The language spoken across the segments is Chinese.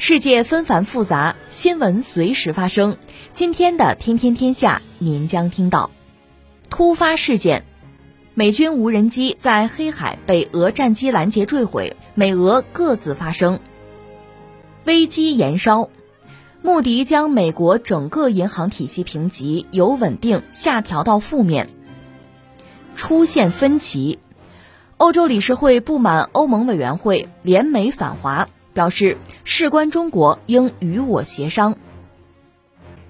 世界纷繁复杂，新闻随时发生。今天的《天天天下》，您将听到突发事件：美军无人机在黑海被俄战机拦截坠毁，美俄各自发声；危机延烧，穆迪将美国整个银行体系评级由稳定下调到负面。出现分歧，欧洲理事会不满欧盟委员会联美反华，表示事关中国应与我协商。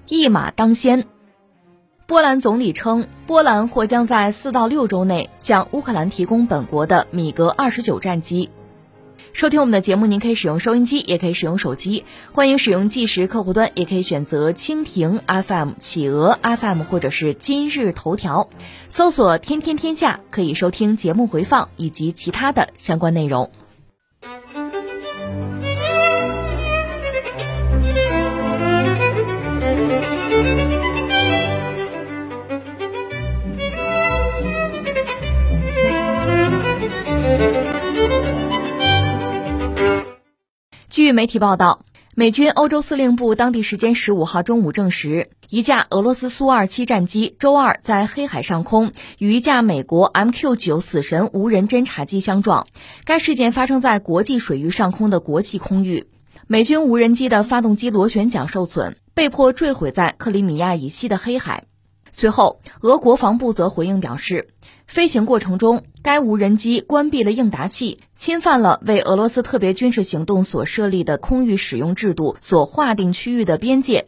一马当先，波兰总理称，波兰或将在四到六周内向乌克兰提供本国的米格二十九战机。收听我们的节目，您可以使用收音机，也可以使用手机。欢迎使用计时客户端，也可以选择蜻蜓 FM、企鹅 FM 或者是今日头条，搜索“天天天下”，可以收听节目回放以及其他的相关内容。据媒体报道，美军欧洲司令部当地时间十五号中午证实，一架俄罗斯苏二七战机周二在黑海上空与一架美国 MQ-9 死神无人侦察机相撞。该事件发生在国际水域上空的国际空域，美军无人机的发动机螺旋桨受损，被迫坠毁在克里米亚以西的黑海。随后，俄国防部则回应表示，飞行过程中，该无人机关闭了应答器，侵犯了为俄罗斯特别军事行动所设立的空域使用制度所划定区域的边界。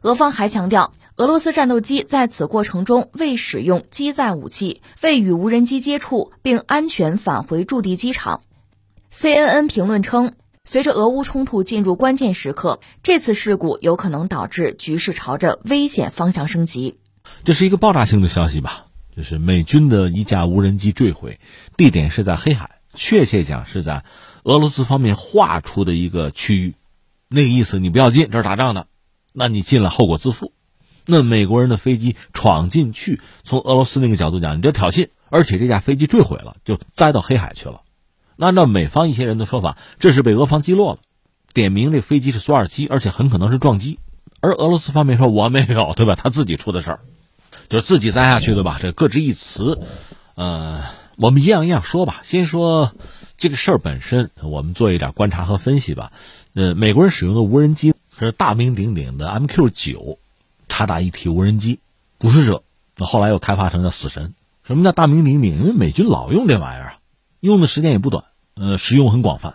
俄方还强调，俄罗斯战斗机在此过程中未使用机载武器，未与无人机接触，并安全返回驻地机场。CNN 评论称，随着俄乌冲突进入关键时刻，这次事故有可能导致局势朝着危险方向升级。这是一个爆炸性的消息吧？就是美军的一架无人机坠毁，地点是在黑海，确切讲是在俄罗斯方面划出的一个区域。那个意思，你不要进，这是打仗的，那你进了后果自负。那美国人的飞机闯进去，从俄罗斯那个角度讲，你这挑衅，而且这架飞机坠毁了，就栽到黑海去了。那按照美方一些人的说法，这是被俄方击落了，点名这飞机是苏二七，而且很可能是撞击。而俄罗斯方面说我没有，对吧？他自己出的事儿。就是自己栽下去的吧，这各执一词。呃，我们一样一样说吧。先说这个事儿本身，我们做一点观察和分析吧。呃，美国人使用的无人机是大名鼎鼎的 MQ 九，察打一体无人机，捕食者。那后来又开发成叫死神。什么叫大名鼎鼎？因为美军老用这玩意儿啊，用的时间也不短，呃，使用很广泛，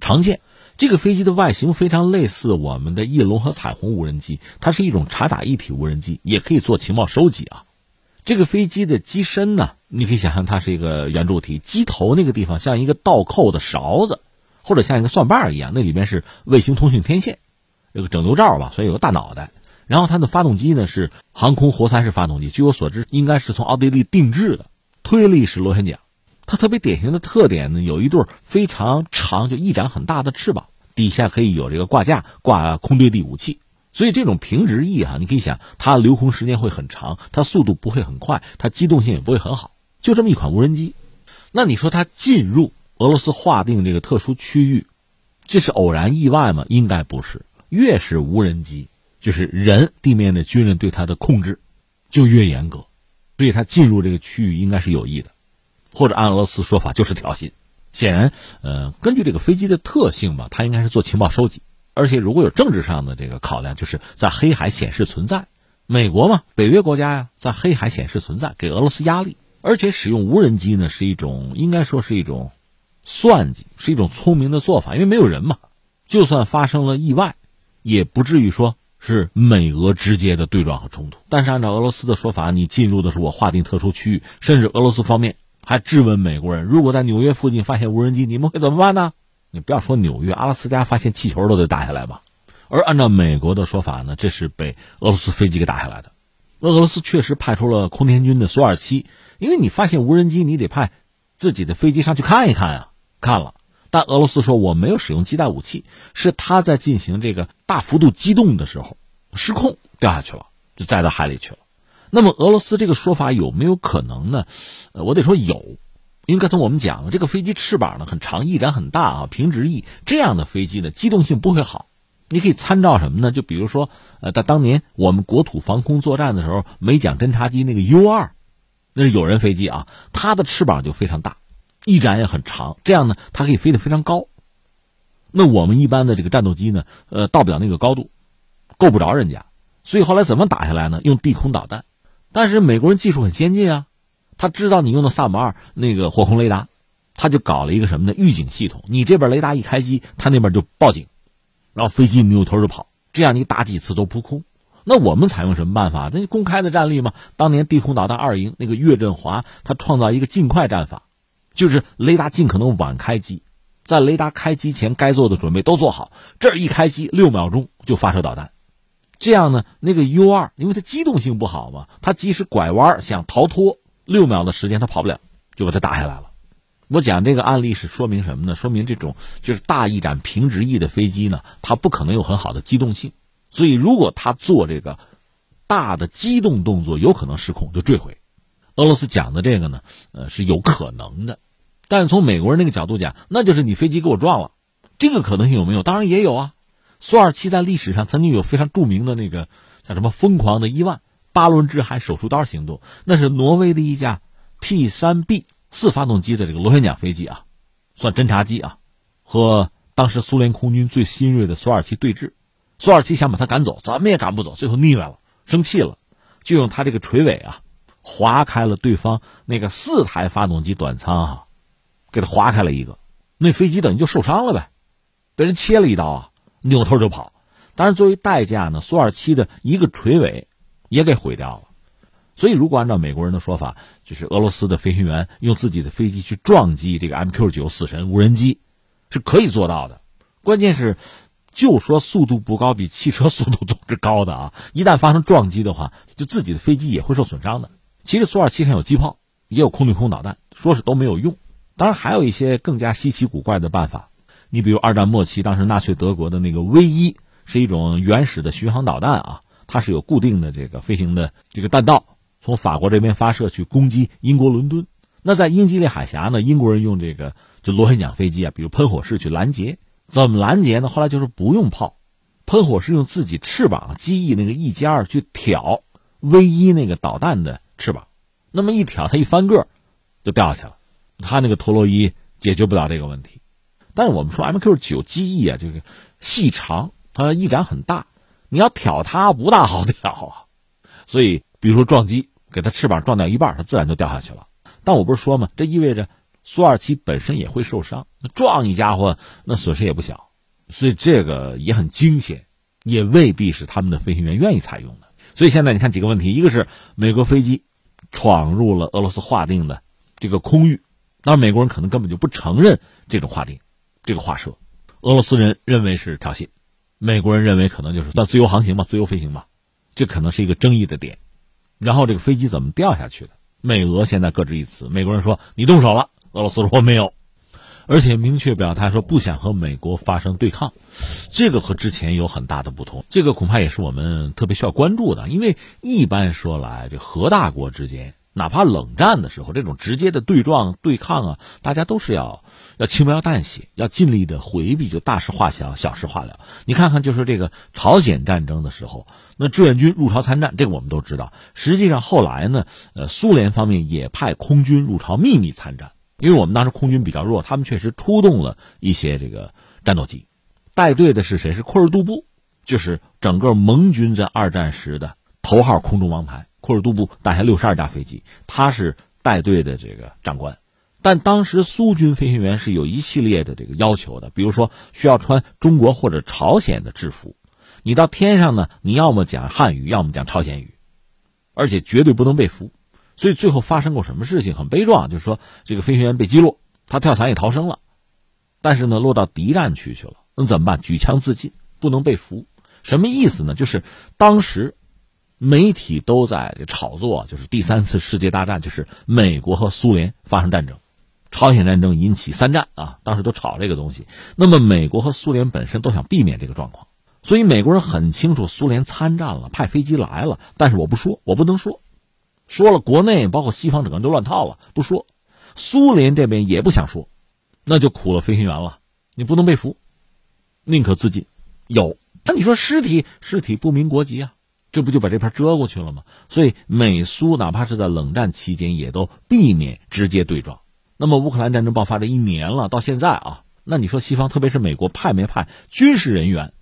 常见。这个飞机的外形非常类似我们的翼龙和彩虹无人机，它是一种察打一体无人机，也可以做情报收集啊。这个飞机的机身呢，你可以想象它是一个圆柱体，机头那个地方像一个倒扣的勺子，或者像一个蒜瓣一样，那里面是卫星通讯天线，这个整流罩吧，所以有个大脑袋。然后它的发动机呢是航空活塞式发动机，据我所知应该是从奥地利定制的推力式螺旋桨。它特别典型的特点呢，有一对非常长、就翼展很大的翅膀，底下可以有这个挂架挂空对地武器。所以这种平直翼哈，你可以想，它留空时间会很长，它速度不会很快，它机动性也不会很好。就这么一款无人机，那你说它进入俄罗斯划定这个特殊区域，这是偶然意外吗？应该不是。越是无人机，就是人地面的军人对它的控制就越严格，所以它进入这个区域应该是有意的。或者按俄罗斯说法就是挑衅，显然，呃，根据这个飞机的特性吧，它应该是做情报收集，而且如果有政治上的这个考量，就是在黑海显示存在，美国嘛，北约国家呀，在黑海显示存在，给俄罗斯压力，而且使用无人机呢是一种应该说是一种算计，是一种聪明的做法，因为没有人嘛，就算发生了意外，也不至于说是美俄直接的对撞和冲突。但是按照俄罗斯的说法，你进入的是我划定特殊区域，甚至俄罗斯方面。还质问美国人：如果在纽约附近发现无人机，你们会怎么办呢？你不要说纽约，阿拉斯加发现气球都得打下来吧。而按照美国的说法呢，这是被俄罗斯飞机给打下来的。俄罗斯确实派出了空天军的苏二七，因为你发现无人机，你得派自己的飞机上去看一看啊。看了，但俄罗斯说我没有使用机带武器，是他在进行这个大幅度机动的时候失控掉下去了，就栽到海里去了。那么俄罗斯这个说法有没有可能呢？呃，我得说有，因为刚才我们讲了，这个飞机翅膀呢很长，翼展很大啊，平直翼这样的飞机呢机动性不会好。你可以参照什么呢？就比如说，呃，在当年我们国土防空作战的时候，美蒋侦察机那个 U 二，那是有人飞机啊，它的翅膀就非常大，翼展也很长，这样呢，它可以飞得非常高。那我们一般的这个战斗机呢，呃，到不了那个高度，够不着人家，所以后来怎么打下来呢？用地空导弹。但是美国人技术很先进啊，他知道你用的萨姆二那个火控雷达，他就搞了一个什么呢？预警系统。你这边雷达一开机，他那边就报警，然后飞机扭头就跑。这样你打几次都扑空。那我们采用什么办法？那公开的战例嘛。当年地空导弹二营那个岳振华，他创造一个尽快战法，就是雷达尽可能晚开机，在雷达开机前该做的准备都做好，这一开机六秒钟就发射导弹。这样呢，那个 U 二，因为它机动性不好嘛，它即使拐弯想逃脱，六秒的时间它跑不了，就把它打下来了。我讲这个案例是说明什么呢？说明这种就是大翼展平直翼的飞机呢，它不可能有很好的机动性，所以如果它做这个大的机动动作，有可能失控就坠毁。俄罗斯讲的这个呢，呃是有可能的，但是从美国人那个角度讲，那就是你飞机给我撞了，这个可能性有没有？当然也有啊。苏二七在历史上曾经有非常著名的那个叫什么“疯狂的伊万八轮之海手术刀行动”，那是挪威的一架 P 三 B 四发动机的这个螺旋桨飞机啊，算侦察机啊，和当时苏联空军最新锐的苏二七对峙，苏二七想把它赶走，怎么也赶不走，最后腻歪了，生气了，就用他这个垂尾啊，划开了对方那个四台发动机短舱啊，给他划开了一个，那飞机等于就受伤了呗，被人切了一刀啊。扭头就跑，当然作为代价呢，苏二七的一个垂尾也给毁掉了。所以，如果按照美国人的说法，就是俄罗斯的飞行员用自己的飞机去撞击这个 MQ 九死神无人机，是可以做到的。关键是，就说速度不高，比汽车速度总是高的啊！一旦发生撞击的话，就自己的飞机也会受损伤的。其实苏二七上有机炮，也有空对空导弹，说是都没有用。当然，还有一些更加稀奇古怪的办法。你比如二战末期，当时纳粹德国的那个 V 一是一种原始的巡航导弹啊，它是有固定的这个飞行的这个弹道，从法国这边发射去攻击英国伦敦。那在英吉利海峡呢，英国人用这个就螺旋桨飞机啊，比如喷火式去拦截。怎么拦截呢？后来就是不用炮，喷火式用自己翅膀机翼那个翼尖去挑 V 一那个导弹的翅膀，那么一挑，它一翻个就掉下去了。它那个陀螺仪解决不了这个问题。但是我们说 MQ 九机翼啊，这个细长，它翼展很大，你要挑它不大好挑啊。所以，比如说撞击，给它翅膀撞掉一半，它自然就掉下去了。但我不是说嘛，这意味着苏二七本身也会受伤，撞一家伙那损失也不小，所以这个也很惊险，也未必是他们的飞行员愿意采用的。所以现在你看几个问题，一个是美国飞机闯入了俄罗斯划定的这个空域，当然美国人可能根本就不承认这种划定。这个话说，俄罗斯人认为是挑衅，美国人认为可能就是算自由航行嘛，自由飞行嘛，这可能是一个争议的点。然后这个飞机怎么掉下去的？美俄现在各执一词。美国人说你动手了，俄罗斯说没有，而且明确表态说不想和美国发生对抗，这个和之前有很大的不同。这个恐怕也是我们特别需要关注的，因为一般说来，这核大国之间。哪怕冷战的时候，这种直接的对撞、对抗啊，大家都是要要轻描淡写，要尽力的回避，就大事化小，小事化了。你看看，就是这个朝鲜战争的时候，那志愿军入朝参战，这个我们都知道。实际上后来呢，呃，苏联方面也派空军入朝秘密参战，因为我们当时空军比较弱，他们确实出动了一些这个战斗机，带队的是谁？是库尔杜布，就是整个盟军在二战时的头号空中王牌。库尔杜布带下六十二架飞机，他是带队的这个长官，但当时苏军飞行员是有一系列的这个要求的，比如说需要穿中国或者朝鲜的制服，你到天上呢，你要么讲汉语，要么讲朝鲜语，而且绝对不能被俘。所以最后发生过什么事情很悲壮，就是说这个飞行员被击落，他跳伞也逃生了，但是呢落到敌战区去了，那怎么办？举枪自尽，不能被俘。什么意思呢？就是当时。媒体都在炒作，就是第三次世界大战，就是美国和苏联发生战争，朝鲜战争引起三战啊，当时都炒这个东西。那么美国和苏联本身都想避免这个状况，所以美国人很清楚苏联参战了，派飞机来了，但是我不说，我不能说，说了国内包括西方整个都乱套了，不说。苏联这边也不想说，那就苦了飞行员了，你不能被俘，宁可自尽。有，那你说尸体，尸体不明国籍啊，这不就把这片遮过去了吗？所以美苏哪怕是在冷战期间，也都避免直接对撞。那么乌克兰战争爆发这一年了，到现在啊，那你说西方，特别是美国派没派军事人员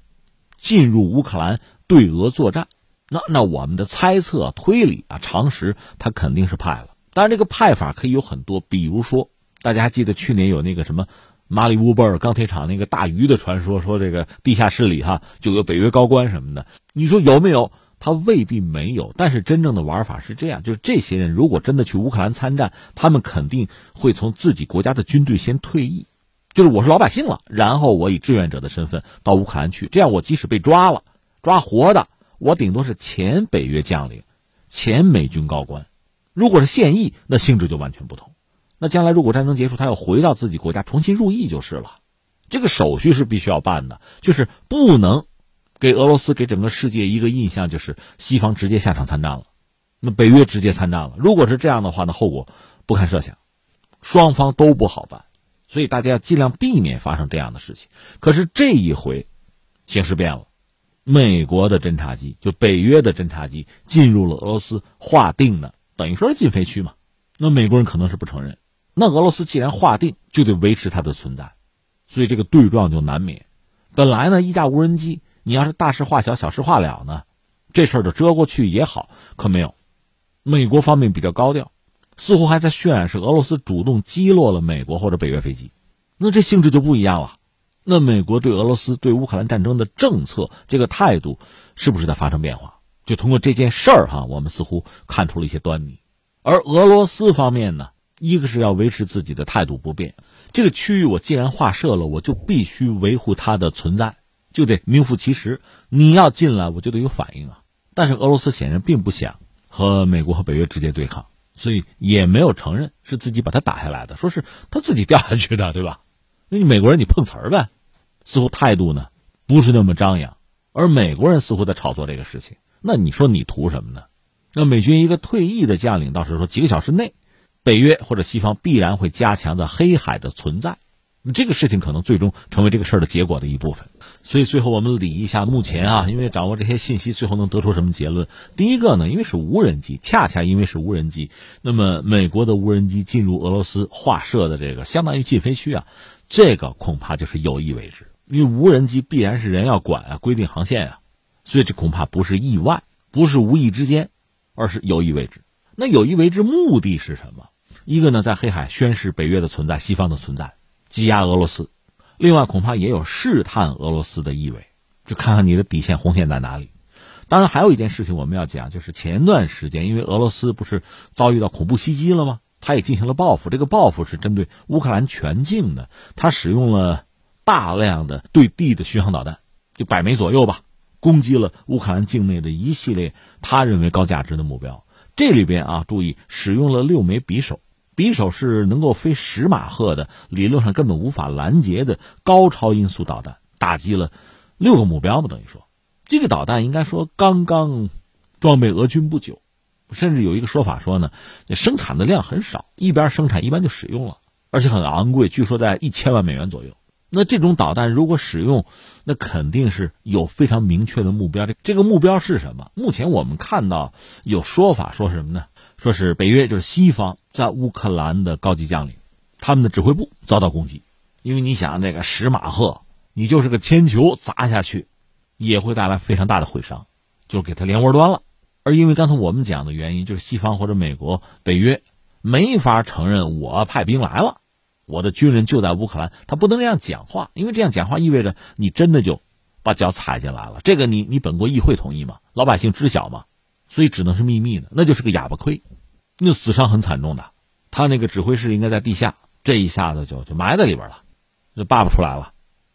进入乌克兰对俄作战？那那我们的猜测推理啊，常识他肯定是派了。当然，这个派法可以有很多，比如说，大家还记得去年有那个什么马里乌波尔钢铁厂那个大鱼的传说，说这个地下室里哈就有北约高官什么的。你说有没有？他未必没有，但是真正的玩法是这样：就是这些人如果真的去乌克兰参战，他们肯定会从自己国家的军队先退役，就是我是老百姓了，然后我以志愿者的身份到乌克兰去。这样我即使被抓了，抓活的，我顶多是前北约将领、前美军高官。如果是现役，那性质就完全不同。那将来如果战争结束，他要回到自己国家重新入役就是了。这个手续是必须要办的，就是不能给俄罗斯给整个世界一个印象，就是西方直接下场参战了，那北约直接参战了。如果是这样的话，那后果不堪设想，双方都不好办。所以大家要尽量避免发生这样的事情。可是这一回，形势变了，美国的侦察机就北约的侦察机进入了俄罗斯划定的。等于说是禁飞区嘛，那美国人可能是不承认。那俄罗斯既然划定，就得维持它的存在，所以这个对撞就难免。本来呢，一架无人机，你要是大事化小，小事化了呢，这事儿就遮过去也好。可没有，美国方面比较高调，似乎还在渲染是俄罗斯主动击落了美国或者北约飞机，那这性质就不一样了。那美国对俄罗斯对乌克兰战争的政策这个态度，是不是在发生变化？就通过这件事儿哈，我们似乎看出了一些端倪。而俄罗斯方面呢，一个是要维持自己的态度不变，这个区域我既然划设了，我就必须维护它的存在，就得名副其实。你要进来，我就得有反应啊。但是俄罗斯显然并不想和美国和北约直接对抗，所以也没有承认是自己把它打下来的，说是他自己掉下去的，对吧？那你美国人你碰瓷儿呗，似乎态度呢不是那么张扬，而美国人似乎在炒作这个事情。那你说你图什么呢？那美军一个退役的将领倒是说，几个小时内，北约或者西方必然会加强在黑海的存在。这个事情可能最终成为这个事儿的结果的一部分。所以最后我们理一下目前啊，因为掌握这些信息，最后能得出什么结论？第一个呢，因为是无人机，恰恰因为是无人机，那么美国的无人机进入俄罗斯划设的这个相当于禁飞区啊，这个恐怕就是有意为之，因为无人机必然是人要管啊，规定航线啊。所以这恐怕不是意外，不是无意之间，而是有意为之。那有意为之目的是什么？一个呢，在黑海宣示北约的存在、西方的存在，挤压俄罗斯；另外，恐怕也有试探俄罗斯的意味，就看看你的底线红线在哪里。当然，还有一件事情我们要讲，就是前段时间，因为俄罗斯不是遭遇到恐怖袭击了吗？他也进行了报复，这个报复是针对乌克兰全境的，他使用了大量的对地的巡航导弹。就百枚左右吧，攻击了乌克兰境内的一系列他认为高价值的目标。这里边啊，注意使用了六枚匕首，匕首是能够飞十马赫的，理论上根本无法拦截的高超音速导弹，打击了六个目标嘛。等于说，这个导弹应该说刚刚装备俄军不久，甚至有一个说法说呢，生产的量很少，一边生产一般就使用了，而且很昂贵，据说在一千万美元左右。那这种导弹如果使用，那肯定是有非常明确的目标。这这个目标是什么？目前我们看到有说法说什么呢？说是北约就是西方在乌克兰的高级将领，他们的指挥部遭到攻击。因为你想，这个十马赫，你就是个铅球砸下去，也会带来非常大的毁伤，就给他连窝端了。而因为刚才我们讲的原因，就是西方或者美国、北约没法承认我派兵来了。我的军人就在乌克兰，他不能这样讲话，因为这样讲话意味着你真的就把脚踩进来了。这个你你本国议会同意吗？老百姓知晓吗？所以只能是秘密的，那就是个哑巴亏，那死伤很惨重的。他那个指挥室应该在地下，这一下子就就埋在里边了，就扒不出来了。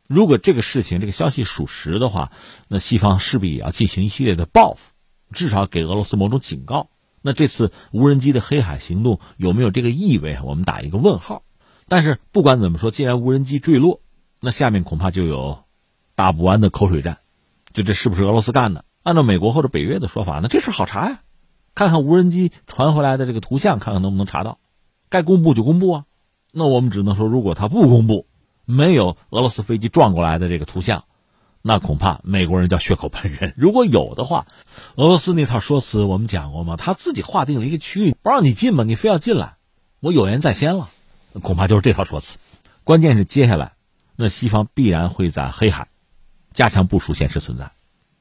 如果这个事情这个消息属实的话，那西方势必也要进行一系列的报复，至少给俄罗斯某种警告。那这次无人机的黑海行动有没有这个意味？我们打一个问号。但是不管怎么说，既然无人机坠落，那下面恐怕就有打不完的口水战。就这是不是俄罗斯干的？按照美国或者北约的说法，那这事好查呀，看看无人机传回来的这个图像，看看能不能查到。该公布就公布啊。那我们只能说，如果他不公布，没有俄罗斯飞机撞过来的这个图像，那恐怕美国人叫血口喷人。如果有的话，俄罗斯那套说辞我们讲过吗？他自己划定了一个区域，不让你进嘛，你非要进来，我有言在先了。恐怕就是这套说辞，关键是接下来，那西方必然会在黑海加强部署现实存在，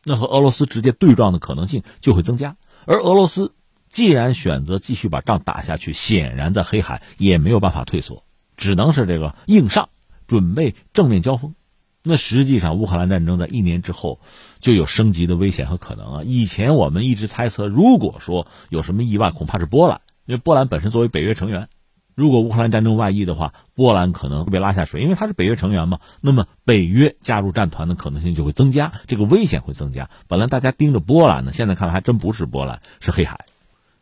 那和俄罗斯直接对撞的可能性就会增加。而俄罗斯既然选择继续把仗打下去，显然在黑海也没有办法退缩，只能是这个硬上，准备正面交锋。那实际上，乌克兰战争在一年之后就有升级的危险和可能啊！以前我们一直猜测，如果说有什么意外，恐怕是波兰，因为波兰本身作为北约成员。如果乌克兰战争外溢的话，波兰可能会被拉下水，因为它是北约成员嘛。那么北约加入战团的可能性就会增加，这个危险会增加。本来大家盯着波兰呢，现在看来还真不是波兰，是黑海。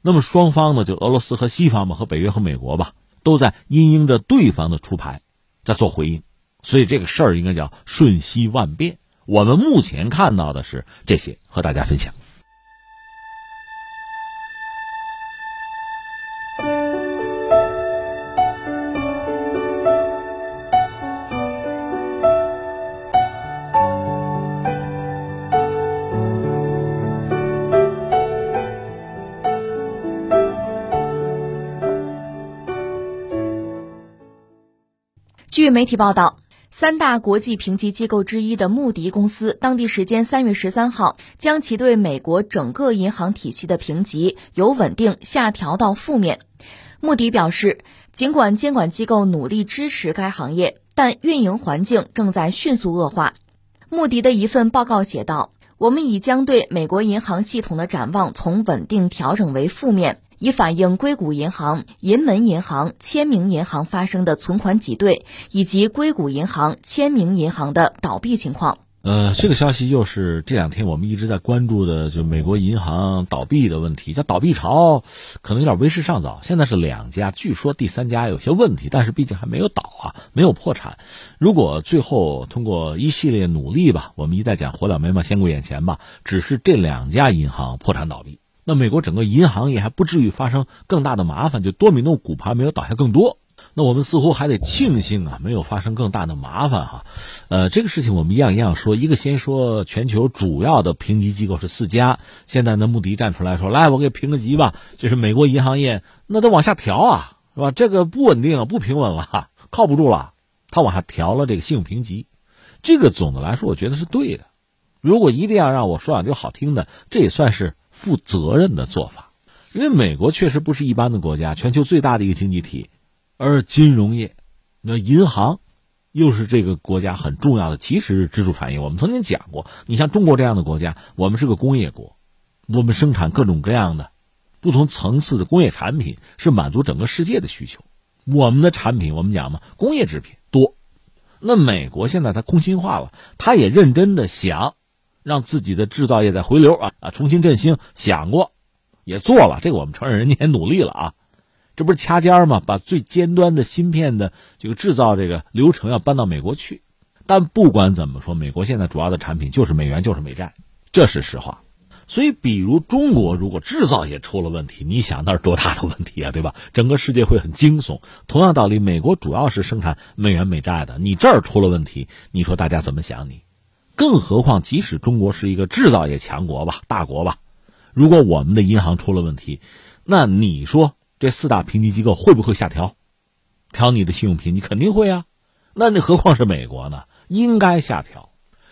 那么双方呢，就俄罗斯和西方吧，和北约和美国吧，都在因应着对方的出牌，在做回应。所以这个事儿应该叫瞬息万变。我们目前看到的是这些，和大家分享。据媒体报道，三大国际评级机构之一的穆迪公司，当地时间三月十三号将其对美国整个银行体系的评级由稳定下调到负面。穆迪表示，尽管监管机构努力支持该行业，但运营环境正在迅速恶化。穆迪的一份报告写道：“我们已将对美国银行系统的展望从稳定调整为负面。”以反映硅谷银行、银门银行、签名银行发生的存款挤兑，以及硅谷银行、签名银行的倒闭情况。呃，这个消息又是这两天我们一直在关注的，就美国银行倒闭的问题。叫倒闭潮，可能有点为时尚早。现在是两家，据说第三家有些问题，但是毕竟还没有倒啊，没有破产。如果最后通过一系列努力吧，我们一再讲火两眉毛先过眼前吧，只是这两家银行破产倒闭。那美国整个银行业还不至于发生更大的麻烦，就多米诺骨牌没有倒下更多。那我们似乎还得庆幸啊，没有发生更大的麻烦哈。呃，这个事情我们一样一样说，一个先说全球主要的评级机构是四家，现在呢穆迪站出来说，来我给评个级吧，就是美国银行业那得往下调啊，是吧？这个不稳定，不平稳了，靠不住了，他往下调了这个信用评级，这个总的来说我觉得是对的。如果一定要让我说两句好听的，这也算是。负责任的做法，因为美国确实不是一般的国家，全球最大的一个经济体，而金融业，那银行，又是这个国家很重要的其实是支柱产业。我们曾经讲过，你像中国这样的国家，我们是个工业国，我们生产各种各样的不同层次的工业产品，是满足整个世界的需求。我们的产品，我们讲嘛，工业制品多。那美国现在它空心化了，它也认真的想。让自己的制造业再回流啊啊，重新振兴，想过，也做了，这个我们承认，人家也努力了啊，这不是掐尖儿吗？把最尖端的芯片的这个制造这个流程要搬到美国去，但不管怎么说，美国现在主要的产品就是美元，就是美债，这是实话。所以，比如中国如果制造业出了问题，你想那是多大的问题啊，对吧？整个世界会很惊悚。同样道理，美国主要是生产美元美债的，你这儿出了问题，你说大家怎么想你？更何况，即使中国是一个制造业强国吧、大国吧，如果我们的银行出了问题，那你说这四大评级机构会不会下调？调你的信用评级肯定会啊。那你何况是美国呢？应该下调，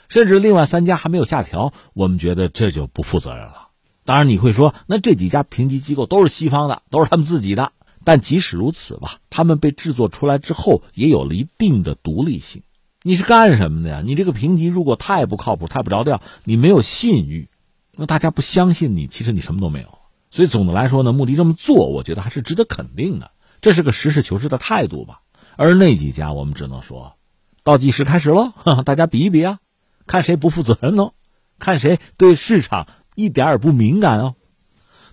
甚至另外三家还没有下调，我们觉得这就不负责任了。当然，你会说，那这几家评级机构都是西方的，都是他们自己的。但即使如此吧，他们被制作出来之后，也有了一定的独立性。你是干什么的呀？你这个评级如果太不靠谱、太不着调，你没有信誉，那大家不相信你，其实你什么都没有。所以总的来说呢，穆迪这么做，我觉得还是值得肯定的，这是个实事求是的态度吧。而那几家，我们只能说，倒计时开始喽，大家比一比啊，看谁不负责任呢？看谁对市场一点也不敏感哦。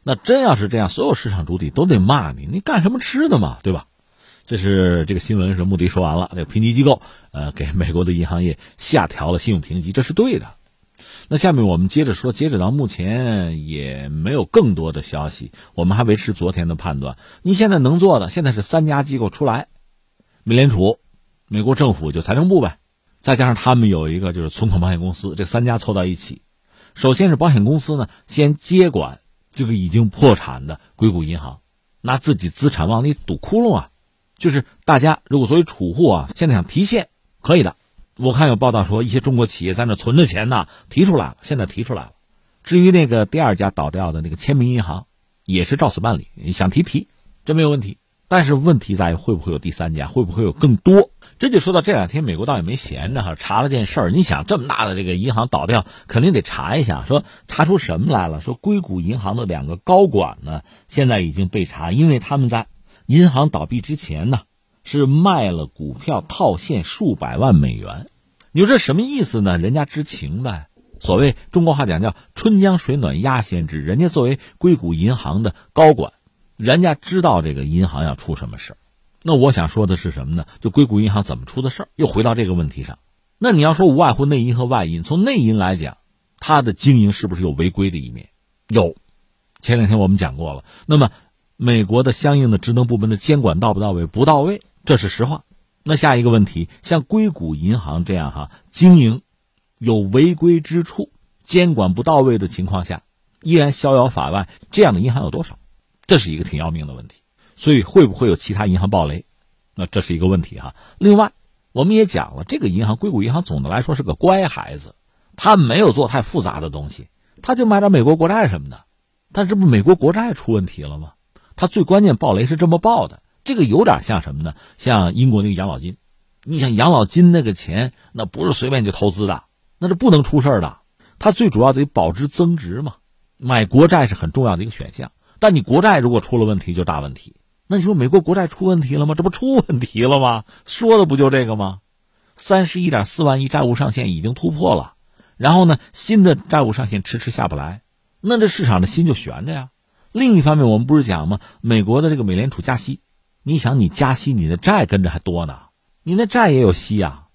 那真要是这样，所有市场主体都得骂你，你干什么吃的嘛，对吧？这是这个新闻是目的说完了，那个评级机构呃给美国的银行业下调了信用评级，这是对的。那下面我们接着说，截止到目前也没有更多的消息，我们还维持昨天的判断。你现在能做的，现在是三家机构出来，美联储、美国政府就财政部呗，再加上他们有一个就是存款保险公司，这三家凑到一起。首先是保险公司呢，先接管这个已经破产的硅谷银行，拿自己资产往里堵窟窿啊。就是大家如果作为储户啊，现在想提现可以的。我看有报道说，一些中国企业在那存着钱呢，提出来了，现在提出来了。至于那个第二家倒掉的那个签名银行，也是照此办理，想提提，这没有问题。但是问题在于会不会有第三家，会不会有更多？这就说到这两天，美国倒也没闲着哈，查了件事儿。你想这么大的这个银行倒掉，肯定得查一下，说查出什么来了？说硅谷银行的两个高管呢，现在已经被查，因为他们在银行倒闭之前呢。是卖了股票套现数百万美元，你说这什么意思呢？人家知情呗。所谓中国话讲叫“春江水暖鸭先知”，人家作为硅谷银行的高管，人家知道这个银行要出什么事儿。那我想说的是什么呢？就硅谷银行怎么出的事儿？又回到这个问题上。那你要说无外乎内因和外因，从内因来讲，它的经营是不是有违规的一面？有。前两天我们讲过了。那么，美国的相应的职能部门的监管到不到位？不到位。这是实话，那下一个问题，像硅谷银行这样哈经营有违规之处、监管不到位的情况下，依然逍遥法外，这样的银行有多少？这是一个挺要命的问题。所以会不会有其他银行暴雷？那这是一个问题哈。另外，我们也讲了，这个银行硅谷银行总的来说是个乖孩子，他没有做太复杂的东西，他就买点美国国债什么的。但这不美国国债出问题了吗？他最关键暴雷是这么爆的。这个有点像什么呢？像英国那个养老金，你想养老金那个钱，那不是随便就投资的，那是不能出事的。它最主要得保值增值嘛，买国债是很重要的一个选项。但你国债如果出了问题，就大问题。那你说美国国债出问题了吗？这不出问题了吗？说的不就这个吗？三十一点四万亿债务上限已经突破了，然后呢，新的债务上限迟迟下不来，那这市场的心就悬着呀。另一方面，我们不是讲吗？美国的这个美联储加息。你想，你加息，你的债跟着还多呢，你那债也有息呀，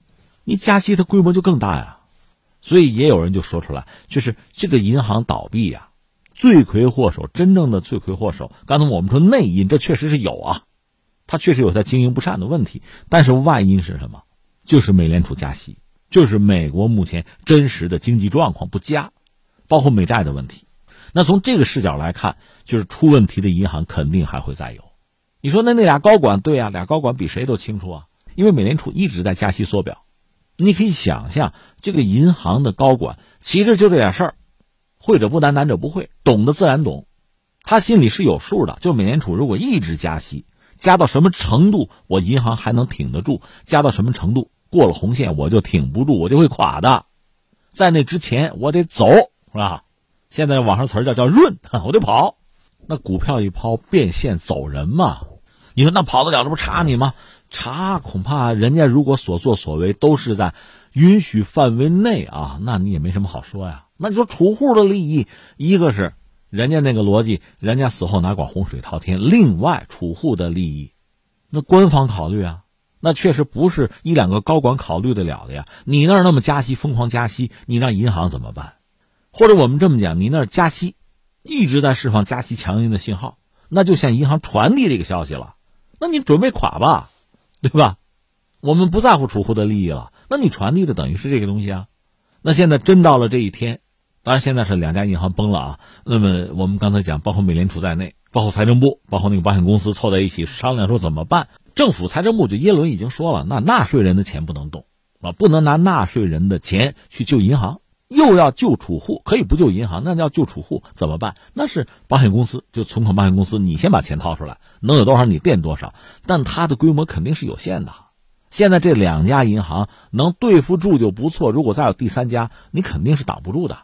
你加息它规模就更大呀，所以也有人就说出来，就是这个银行倒闭呀，罪魁祸首，真正的罪魁祸首，刚才我们说内因，这确实是有啊，它确实有它经营不善的问题，但是外因是什么？就是美联储加息，就是美国目前真实的经济状况不佳，包括美债的问题。那从这个视角来看，就是出问题的银行肯定还会再有。你说那那俩高管对啊，俩高管比谁都清楚啊，因为美联储一直在加息缩表，你可以想象这个银行的高管其实就这点事儿，会者不难，难者不会，懂得自然懂，他心里是有数的。就美联储如果一直加息，加到什么程度，我银行还能挺得住；加到什么程度，过了红线我就挺不住，我就会垮的。在那之前我得走，是吧？现在网上词儿叫叫润，我得跑。那股票一抛，变现走人嘛？你说那跑得了？这不查你吗？查，恐怕人家如果所作所为都是在允许范围内啊，那你也没什么好说呀。那你说储户的利益，一个是人家那个逻辑，人家死后哪管洪水滔天；另外，储户的利益，那官方考虑啊，那确实不是一两个高管考虑得了的呀。你那儿那么加息，疯狂加息，你让银行怎么办？或者我们这么讲，你那儿加息。一直在释放加息强硬的信号，那就向银行传递这个消息了。那你准备垮吧，对吧？我们不在乎储户的利益了。那你传递的等于是这个东西啊。那现在真到了这一天，当然现在是两家银行崩了啊。那么我们刚才讲，包括美联储在内，包括财政部，包括那个保险公司凑在一起商量说怎么办。政府财政部就耶伦已经说了，那纳税人的钱不能动啊，不能拿纳税人的钱去救银行。又要救储户，可以不救银行，那要救储户怎么办？那是保险公司，就存款保险公司，你先把钱掏出来，能有多少你垫多少。但它的规模肯定是有限的。现在这两家银行能对付住就不错，如果再有第三家，你肯定是挡不住的，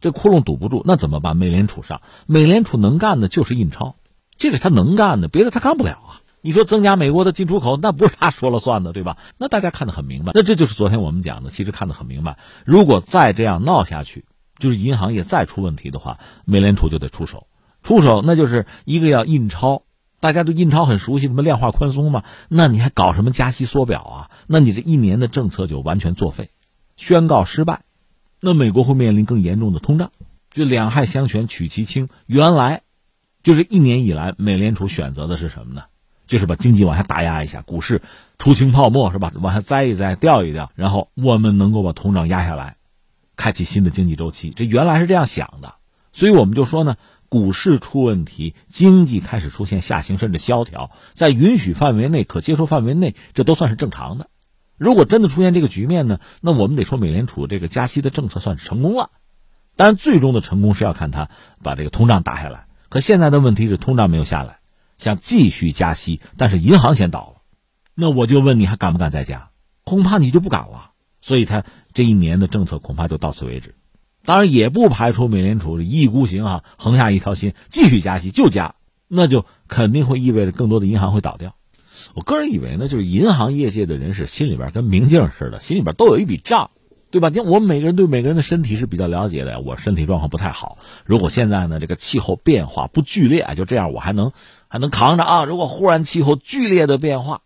这窟窿堵不住，那怎么办？美联储上，美联储能干的就是印钞，这是他能干的，别的他干不了啊。你说增加美国的进出口，那不是他说了算的，对吧？那大家看得很明白。那这就是昨天我们讲的，其实看得很明白。如果再这样闹下去，就是银行业再出问题的话，美联储就得出手。出手那就是一个要印钞，大家对印钞很熟悉，什么量化宽松嘛，那你还搞什么加息缩表啊？那你这一年的政策就完全作废，宣告失败。那美国会面临更严重的通胀，就两害相权取其轻。原来，就是一年以来，美联储选择的是什么呢？就是把经济往下打压一下，股市出清泡沫是吧？往下栽一栽，掉一掉，然后我们能够把通胀压下来，开启新的经济周期。这原来是这样想的，所以我们就说呢，股市出问题，经济开始出现下行甚至萧条，在允许范围内、可接受范围内，这都算是正常的。如果真的出现这个局面呢，那我们得说美联储这个加息的政策算是成功了。当然，最终的成功是要看它把这个通胀打下来。可现在的问题是通胀没有下来。想继续加息，但是银行先倒了，那我就问你还敢不敢再加？恐怕你就不敢了。所以他这一年的政策恐怕就到此为止。当然也不排除美联储一意孤行啊，横下一条心继续加息就加，那就肯定会意味着更多的银行会倒掉。我个人以为呢，就是银行业界的人士心里边跟明镜似的，心里边都有一笔账。对吧？因为我们每个人对每个人的身体是比较了解的。我身体状况不太好，如果现在呢这个气候变化不剧烈，就这样我还能还能扛着啊。如果忽然气候剧烈的变化，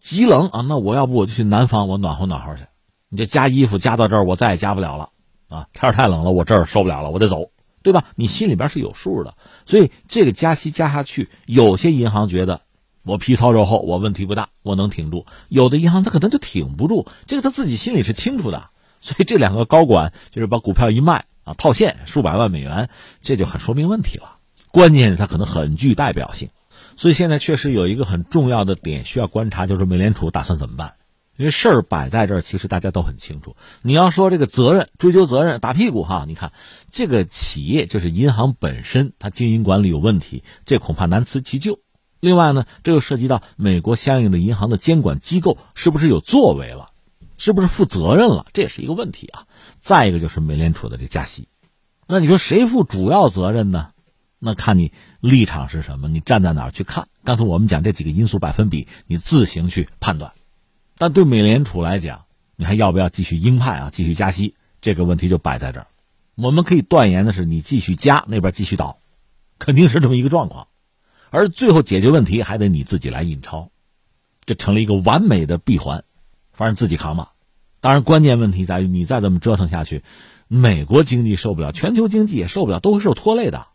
极冷啊，那我要不我就去南方，我暖和暖和去。你这加衣服加到这儿，我再也加不了了啊！天太冷了，我这儿受不了了，我得走，对吧？你心里边是有数的。所以这个加息加下去，有些银行觉得我皮糙肉厚，我问题不大，我能挺住；有的银行他可能就挺不住，这个他自己心里是清楚的。所以这两个高管就是把股票一卖啊，套现数百万美元，这就很说明问题了。关键是它可能很具代表性。所以现在确实有一个很重要的点需要观察，就是美联储打算怎么办？因为事儿摆在这儿，其实大家都很清楚。你要说这个责任追究责任打屁股哈，你看这个企业就是银行本身，它经营管理有问题，这恐怕难辞其咎。另外呢，这又涉及到美国相应的银行的监管机构是不是有作为了。是不是负责任了？这也是一个问题啊。再一个就是美联储的这加息，那你说谁负主要责任呢？那看你立场是什么，你站在哪儿去看。刚才我们讲这几个因素百分比，你自行去判断。但对美联储来讲，你还要不要继续鹰派啊？继续加息，这个问题就摆在这儿。我们可以断言的是，你继续加，那边继续倒，肯定是这么一个状况。而最后解决问题还得你自己来印钞，这成了一个完美的闭环。反正自己扛吧，当然关键问题在于你再这么折腾下去，美国经济受不了，全球经济也受不了，都会受拖累的。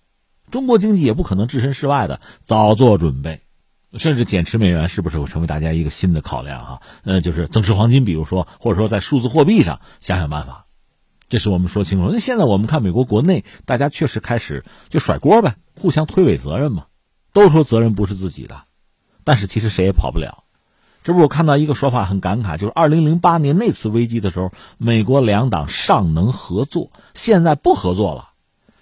中国经济也不可能置身事外的，早做准备，甚至减持美元是不是会成为大家一个新的考量啊？呃，就是增持黄金，比如说，或者说在数字货币上想想办法，这是我们说清楚。那现在我们看美国国内，大家确实开始就甩锅呗，互相推诿责任嘛，都说责任不是自己的，但是其实谁也跑不了。这不，我看到一个说法很感慨，就是二零零八年那次危机的时候，美国两党尚能合作，现在不合作了，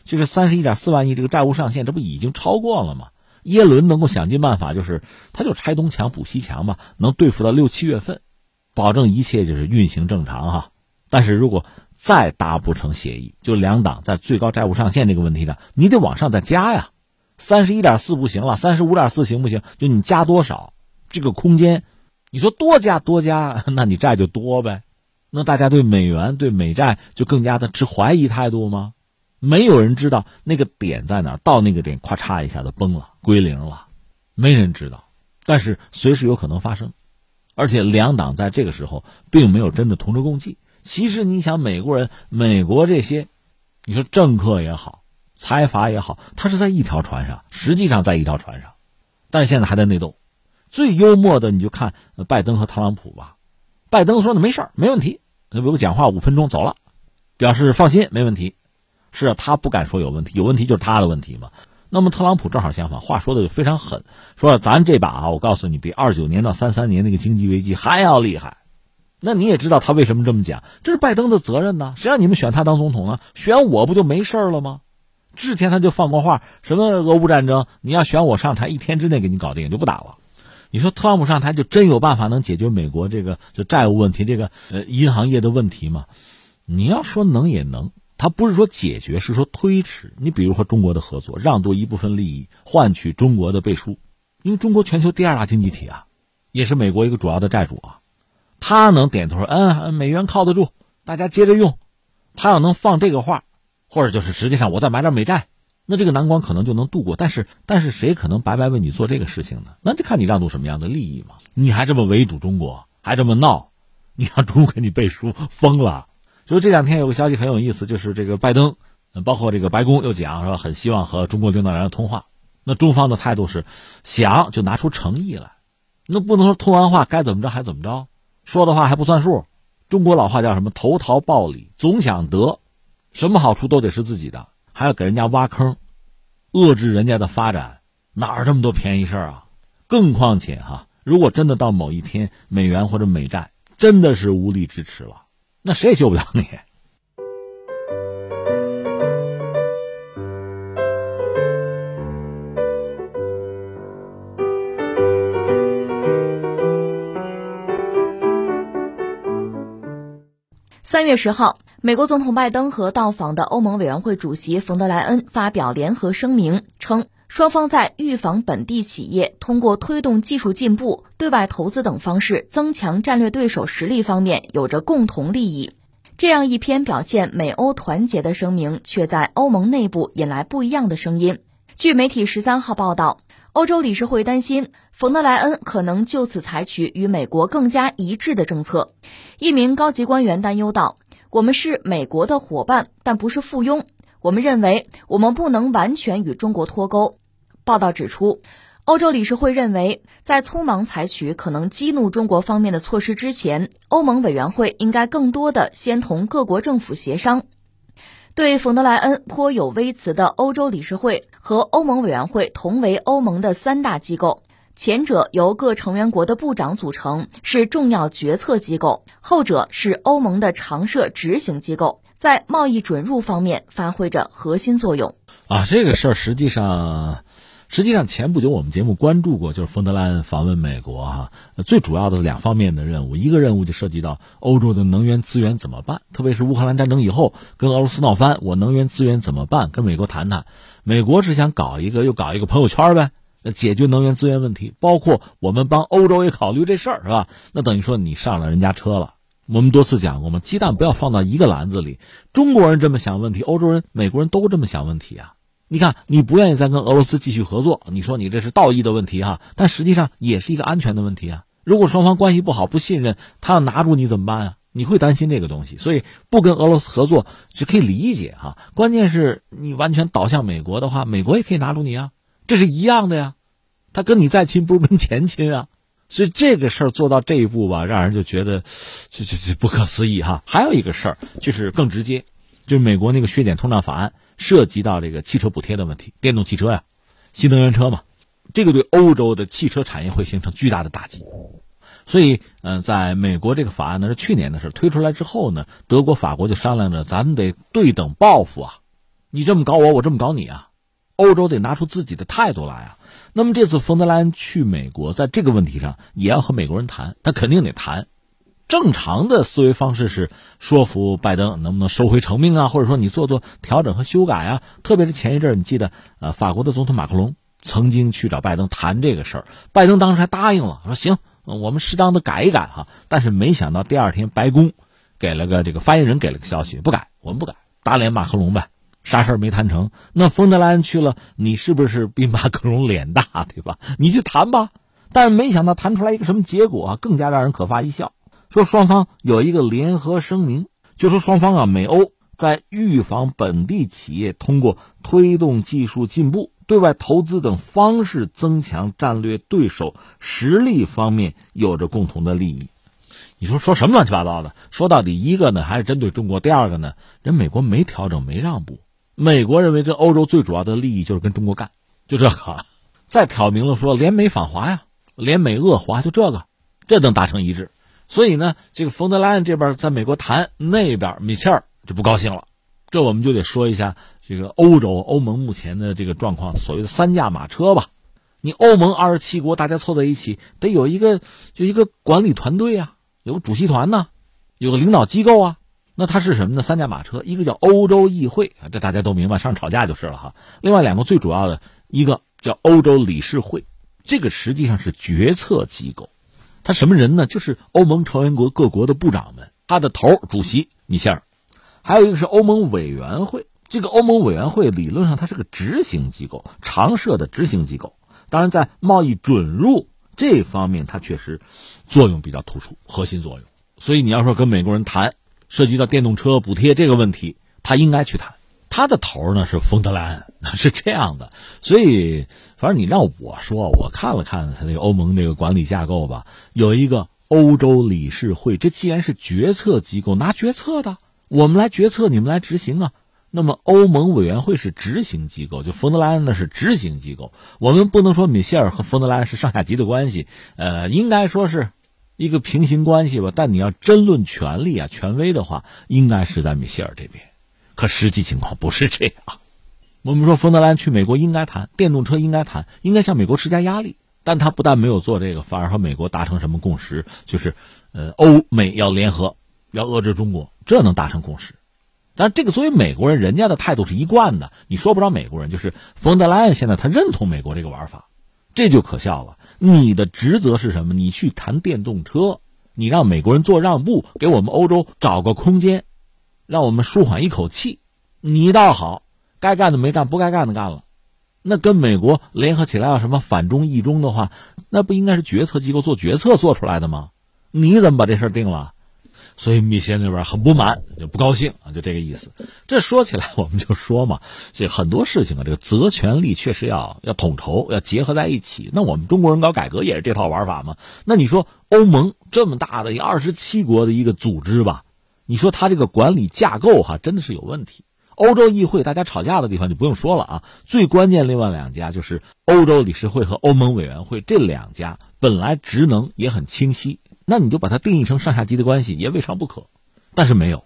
就是三十一点四万亿这个债务上限，这不已经超过了吗？耶伦能够想尽办法，就是他就拆东墙补西墙吧，能对付到六七月份，保证一切就是运行正常哈。但是如果再达不成协议，就两党在最高债务上限这个问题上，你得往上再加呀，三十一点四不行了，三十五点四行不行？就你加多少，这个空间。你说多加多加，那你债就多呗，那大家对美元对美债就更加的持怀疑态度吗？没有人知道那个点在哪，到那个点咔嚓一下子崩了，归零了，没人知道，但是随时有可能发生，而且两党在这个时候并没有真的同舟共济。其实你想，美国人、美国这些，你说政客也好，财阀也好，他是在一条船上，实际上在一条船上，但是现在还在内斗。最幽默的，你就看拜登和特朗普吧。拜登说：“呢没事儿，没问题。”那给我讲话五分钟走了，表示放心，没问题。是啊，他不敢说有问题，有问题就是他的问题嘛。那么特朗普正好相反，话说的就非常狠，说咱这把啊，我告诉你，比二九年到三三年那个经济危机还要厉害。那你也知道他为什么这么讲，这是拜登的责任呢。谁让你们选他当总统呢？选我不就没事了吗？之前他就放过话，什么俄乌战争，你要选我上台，一天之内给你搞定，就不打了。你说特朗普上台就真有办法能解决美国这个就债务问题，这个呃银行业的问题吗？你要说能也能，他不是说解决，是说推迟。你比如和中国的合作，让渡一部分利益，换取中国的背书，因为中国全球第二大经济体啊，也是美国一个主要的债主啊，他能点头说，嗯，美元靠得住，大家接着用。他要能放这个话，或者就是实际上我再买点美债，那这个难关可能就能度过。但是，但是谁可能白白为你做这个事情呢？那就看你让渡什么样的利益嘛。你还这么围堵中国，还这么闹，你让中国给你背书，疯了。就这两天有个消息很有意思，就是这个拜登，包括这个白宫又讲说很希望和中国领导人通话。那中方的态度是想就拿出诚意来，那不能说通完话该怎么着还怎么着，说的话还不算数。中国老话叫什么？投桃报李，总想得，什么好处都得是自己的，还要给人家挖坑，遏制人家的发展，哪儿这么多便宜事儿啊？更况且哈，如果真的到某一天美元或者美债真的是无力支持了，那谁也救不了你。三月十号，美国总统拜登和到访的欧盟委员会主席冯德莱恩发表联合声明，称双方在预防本地企业通过推动技术进步、对外投资等方式增强战略对手实力方面有着共同利益。这样一篇表现美欧团结的声明，却在欧盟内部引来不一样的声音。据媒体十三号报道，欧洲理事会担心冯德莱恩可能就此采取与美国更加一致的政策。一名高级官员担忧道：“我们是美国的伙伴，但不是附庸。我们认为我们不能完全与中国脱钩。”报道指出，欧洲理事会认为，在匆忙采取可能激怒中国方面的措施之前，欧盟委员会应该更多的先同各国政府协商。对冯德莱恩颇有微词的欧洲理事会和欧盟委员会同为欧盟的三大机构。前者由各成员国的部长组成，是重要决策机构；后者是欧盟的常设执行机构，在贸易准入方面发挥着核心作用。啊，这个事儿实际上，实际上前不久我们节目关注过，就是冯德莱恩访问美国哈，最主要的两方面的任务，一个任务就涉及到欧洲的能源资源怎么办，特别是乌克兰战争以后跟俄罗斯闹翻，我能源资源怎么办？跟美国谈谈，美国是想搞一个又搞一个朋友圈呗。解决能源资源问题，包括我们帮欧洲也考虑这事儿，是吧？那等于说你上了人家车了。我们多次讲过嘛，鸡蛋不要放到一个篮子里。中国人这么想问题，欧洲人、美国人都这么想问题啊。你看，你不愿意再跟俄罗斯继续合作，你说你这是道义的问题哈，但实际上也是一个安全的问题啊。如果双方关系不好、不信任，他要拿住你怎么办啊？你会担心这个东西，所以不跟俄罗斯合作是可以理解哈。关键是你完全倒向美国的话，美国也可以拿住你啊，这是一样的呀。他跟你再亲，不如跟前亲啊，所以这个事儿做到这一步吧，让人就觉得，就就就不可思议哈。还有一个事儿就是更直接，就是美国那个削减通胀法案涉及到这个汽车补贴的问题，电动汽车呀，新能源车嘛，这个对欧洲的汽车产业会形成巨大的打击。所以，嗯，在美国这个法案呢是去年的事推出来之后呢，德国、法国就商量着，咱们得对等报复啊，你这么搞我，我这么搞你啊，欧洲得拿出自己的态度来啊。那么这次冯德莱恩去美国，在这个问题上也要和美国人谈，他肯定得谈。正常的思维方式是说服拜登能不能收回成命啊，或者说你做做调整和修改啊。特别是前一阵你记得，呃，法国的总统马克龙曾经去找拜登谈这个事儿，拜登当时还答应了，说行，我们适当的改一改哈。但是没想到第二天白宫给了个这个发言人给了个消息，不改，我们不改，打脸马克龙呗。啥事儿没谈成？那冯德莱恩去了，你是不是比马克龙脸大，对吧？你去谈吧。但是没想到谈出来一个什么结果？更加让人可发一笑。说双方有一个联合声明，就说双方啊，美欧在预防本地企业通过推动技术进步、对外投资等方式增强战略对手实力方面有着共同的利益。你说说什么乱七八糟的？说到底，一个呢还是针对中国，第二个呢，人美国没调整，没让步。美国认为跟欧洲最主要的利益就是跟中国干，就这个。再挑明了说联美反华呀，联美恶华，就这个，这能达成一致。所以呢，这个冯德莱恩这边在美国谈，那边米切尔就不高兴了。这我们就得说一下这个欧洲欧盟目前的这个状况，所谓的三驾马车吧。你欧盟二十七国大家凑在一起，得有一个就一个管理团队啊，有个主席团呢，有个领导机构啊。那它是什么呢？三驾马车，一个叫欧洲议会，这大家都明白，上吵架就是了哈。另外两个最主要的，一个叫欧洲理事会，这个实际上是决策机构，它什么人呢？就是欧盟成员国各国的部长们，他的头主席米歇尔，还有一个是欧盟委员会，这个欧盟委员会理论上它是个执行机构，常设的执行机构。当然，在贸易准入这方面，它确实作用比较突出，核心作用。所以你要说跟美国人谈涉及到电动车补贴这个问题，他应该去谈。他的头呢是冯德莱恩，是这样的。所以，反正你让我说，我看了看他那个欧盟这个管理架构吧，有一个欧洲理事会，这既然是决策机构，拿决策的，我们来决策，你们来执行啊。那么欧盟委员会是执行机构，就冯德莱恩呢是执行机构。我们不能说米歇尔和冯德莱恩是上下级的关系，呃，应该说是。一个平行关系吧，但你要争论权力啊、权威的话，应该是在米歇尔这边。可实际情况不是这样。我们说，冯德莱去美国应该谈电动车，应该谈，应该向美国施加压力。但他不但没有做这个，反而和美国达成什么共识？就是，呃，欧美要联合，要遏制中国，这能达成共识。但这个作为美国人，人家的态度是一贯的。你说不着美国人，就是冯德莱恩现在他认同美国这个玩法，这就可笑了。你的职责是什么？你去谈电动车，你让美国人做让步，给我们欧洲找个空间，让我们舒缓一口气。你倒好，该干的没干，不该干的干了。那跟美国联合起来要什么反中抑中的话，那不应该是决策机构做决策做出来的吗？你怎么把这事定了？所以米歇那边很不满，就不高兴啊，就这个意思。这说起来，我们就说嘛，这很多事情啊，这个责权利确实要要统筹，要结合在一起。那我们中国人搞改革也是这套玩法嘛。那你说欧盟这么大的一二十七国的一个组织吧，你说它这个管理架构哈，真的是有问题。欧洲议会大家吵架的地方就不用说了啊，最关键另外两家就是欧洲理事会和欧盟委员会这两家，本来职能也很清晰。那你就把它定义成上下级的关系也未尝不可，但是没有，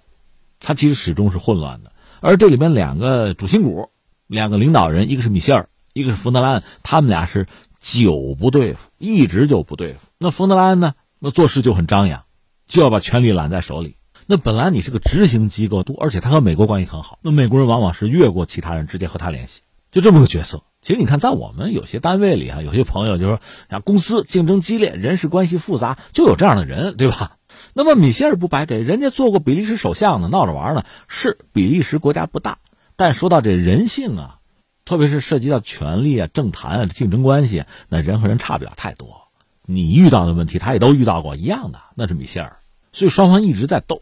它其实始终是混乱的。而这里面两个主心骨，两个领导人，一个是米歇尔，一个是冯德莱恩，他们俩是久不对付，一直就不对付。那冯德莱恩呢，那做事就很张扬，就要把权力揽在手里。那本来你是个执行机构，而且他和美国关系很好，那美国人往往是越过其他人直接和他联系，就这么个角色。其实你看，在我们有些单位里啊，有些朋友就说，像公司竞争激烈，人事关系复杂，就有这样的人，对吧？那么米歇尔不白给，人家做过比利时首相呢，闹着玩呢。是比利时国家不大，但说到这人性啊，特别是涉及到权力啊、政坛啊、竞争关系，那人和人差不了太多。你遇到的问题，他也都遇到过一样的，那是米歇尔。所以双方一直在斗，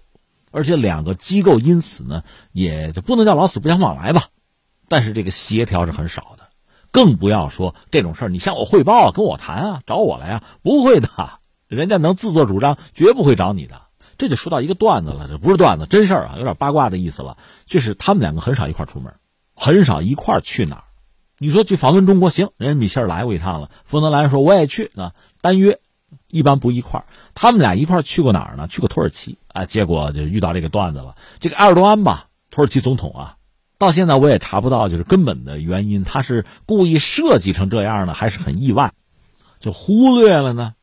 而且两个机构因此呢，也就不能叫老死不相往来吧，但是这个协调是很少的。更不要说这种事儿，你向我汇报啊，跟我谈啊，找我来呀，不会的，人家能自作主张，绝不会找你的。这就说到一个段子了，这不是段子，真事儿啊，有点八卦的意思了。就是他们两个很少一块出门，很少一块去哪儿。你说去访问中国行，人家米歇尔来过一趟了，冯德莱恩说我也去啊，单约，一般不一块他们俩一块去过哪儿呢？去过土耳其啊，结果就遇到这个段子了。这个埃尔多安吧，土耳其总统啊。到现在我也查不到，就是根本的原因，他是故意设计成这样呢，还是很意外，就忽略了呢？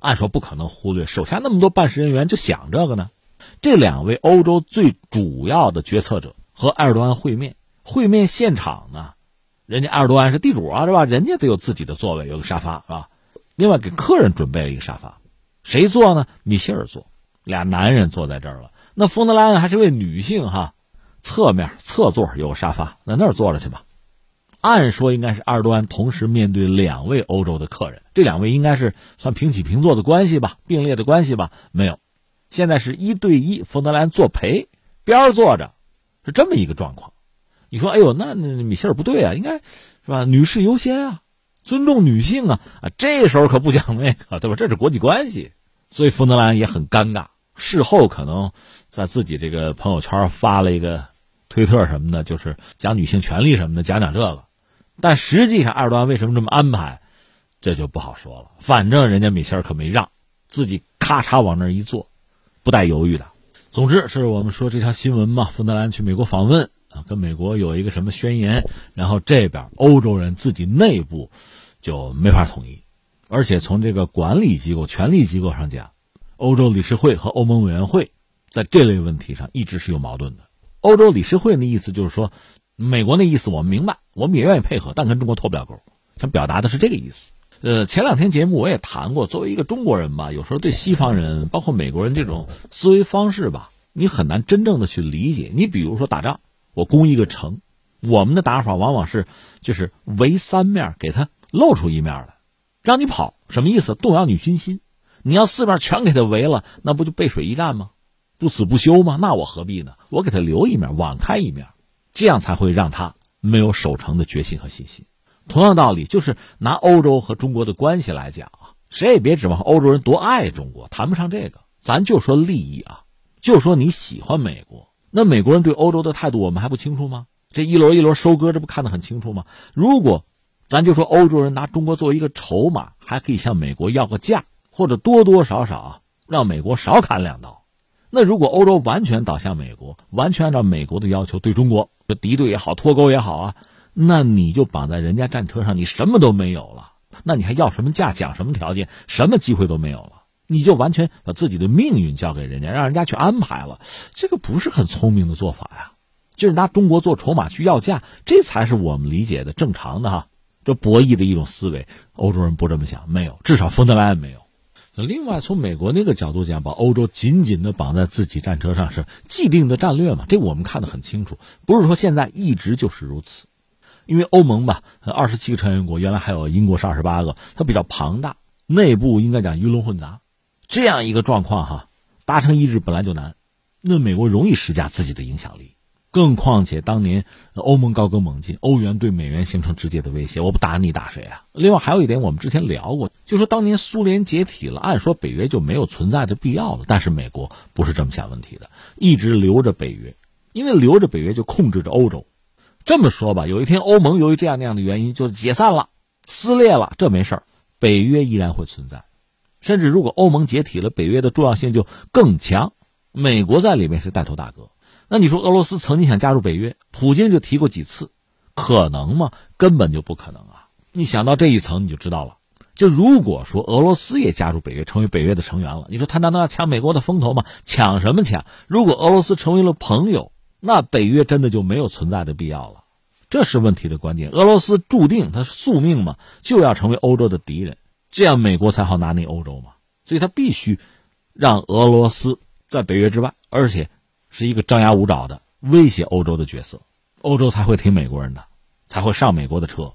按说不可能忽略，手下那么多办事人员就想这个呢。这两位欧洲最主要的决策者和埃尔多安会面，会面现场呢，人家埃尔多安是地主啊，是吧？人家得有自己的座位，有个沙发，是吧？另外给客人准备了一个沙发，谁坐呢？米歇尔坐，俩男人坐在这儿了。那冯德莱恩还是位女性哈。侧面侧座有个沙发，在那儿坐着去吧。按说应该是埃尔多安同时面对两位欧洲的客人，这两位应该是算平起平坐的关系吧，并列的关系吧？没有，现在是一对一，冯德莱恩作陪，边坐着，是这么一个状况。你说，哎呦，那那米歇尔不对啊，应该是吧？女士优先啊，尊重女性啊啊！这时候可不讲那个，对吧？这是国际关系，所以冯德莱恩也很尴尬。事后可能在自己这个朋友圈发了一个。推特什么的，就是讲女性权利什么的，讲讲这个。但实际上，二端为什么这么安排，这就不好说了。反正人家米歇尔可没让，自己咔嚓往那儿一坐，不带犹豫的。总之，是我们说这条新闻嘛。冯德兰去美国访问啊，跟美国有一个什么宣言，然后这边欧洲人自己内部就没法统一，而且从这个管理机构、权力机构上讲，欧洲理事会和欧盟委员会在这类问题上一直是有矛盾的。欧洲理事会那意思就是说，美国那意思我们明白，我们也愿意配合，但跟中国脱不了钩，想表达的是这个意思。呃，前两天节目我也谈过，作为一个中国人吧，有时候对西方人，包括美国人这种思维方式吧，你很难真正的去理解。你比如说打仗，我攻一个城，我们的打法往往是就是围三面，给他露出一面来，让你跑，什么意思？动摇你军心。你要四面全给他围了，那不就背水一战吗？不死不休吗？那我何必呢？我给他留一面，网开一面，这样才会让他没有守城的决心和信心。同样道理，就是拿欧洲和中国的关系来讲啊，谁也别指望欧洲人多爱中国，谈不上这个。咱就说利益啊，就说你喜欢美国，那美国人对欧洲的态度我们还不清楚吗？这一轮一轮收割，这不看得很清楚吗？如果咱就说欧洲人拿中国作为一个筹码，还可以向美国要个价，或者多多少少让美国少砍两刀。那如果欧洲完全倒向美国，完全按照美国的要求对中国的敌对也好、脱钩也好啊，那你就绑在人家战车上，你什么都没有了。那你还要什么价、讲什么条件？什么机会都没有了，你就完全把自己的命运交给人家，让人家去安排了。这个不是很聪明的做法呀，就是拿中国做筹码去要价，这才是我们理解的正常的哈，这博弈的一种思维。欧洲人不这么想，没有，至少冯德莱恩没有。另外，从美国那个角度讲，把欧洲紧紧的绑在自己战车上是既定的战略嘛？这我们看得很清楚，不是说现在一直就是如此。因为欧盟吧，二十七个成员国，原来还有英国是二十八个，它比较庞大，内部应该讲鱼龙混杂，这样一个状况哈，达成一致本来就难，那美国容易施加自己的影响力。更况且当年欧盟高歌猛进，欧元对美元形成直接的威胁，我不打你打谁啊？另外还有一点，我们之前聊过，就说当年苏联解体了，按说北约就没有存在的必要了，但是美国不是这么想问题的，一直留着北约，因为留着北约就控制着欧洲。这么说吧，有一天欧盟由于这样那样的原因就解散了、撕裂了，这没事儿，北约依然会存在，甚至如果欧盟解体了，北约的重要性就更强，美国在里面是带头大哥。那你说俄罗斯曾经想加入北约，普京就提过几次，可能吗？根本就不可能啊！你想到这一层，你就知道了。就如果说俄罗斯也加入北约，成为北约的成员了，你说他难道要抢美国的风头吗？抢什么抢？如果俄罗斯成为了朋友，那北约真的就没有存在的必要了。这是问题的关键。俄罗斯注定他宿命嘛，就要成为欧洲的敌人，这样美国才好拿捏欧洲嘛。所以他必须让俄罗斯在北约之外，而且。是一个张牙舞爪的威胁欧洲的角色，欧洲才会听美国人的，才会上美国的车，